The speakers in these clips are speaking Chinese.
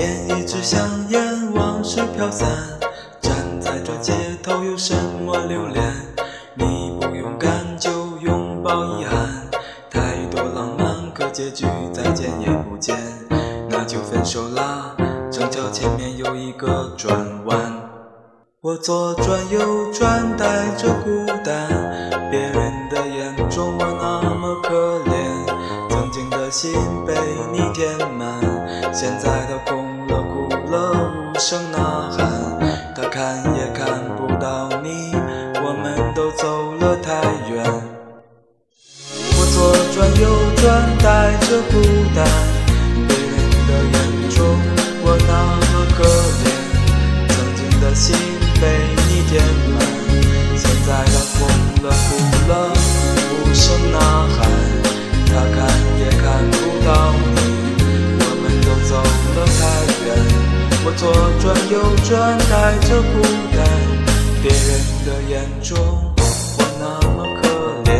点一支香烟，往事飘散。站在这街头，有什么留恋？你不勇敢，就拥抱遗憾。太多浪漫，可结局再见也不见，那就分手啦。正巧前面有一个转弯，我左转右转，带着孤单。别人的眼中我那么可怜，曾经的心被你填满，现在的空了，无声呐喊。他看也看不到你，我们都走了太远。我左转右转，带着孤单。左转右转，带着孤单。别人的眼中我那么可怜。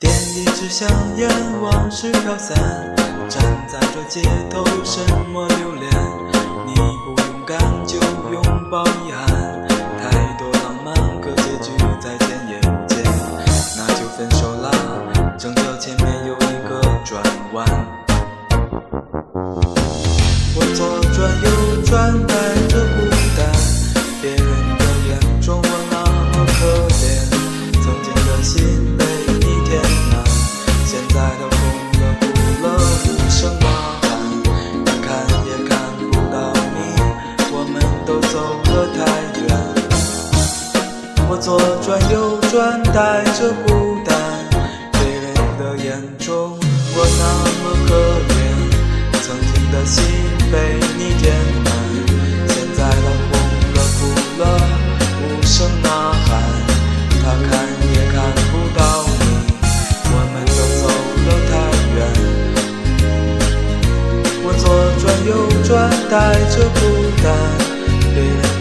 点一支香烟，往事飘散。站在这街头，什么留恋？你不勇敢，就拥抱遗憾。分手啦。正巧前面有一个转弯，我左转右转，带着孤单。别人的眼中我那么可怜，曾经的心被你填满，现在它空了，哭了，无声呐喊。他看也看不到你，我们都走了太远。我左转右转，带着孤带着孤单。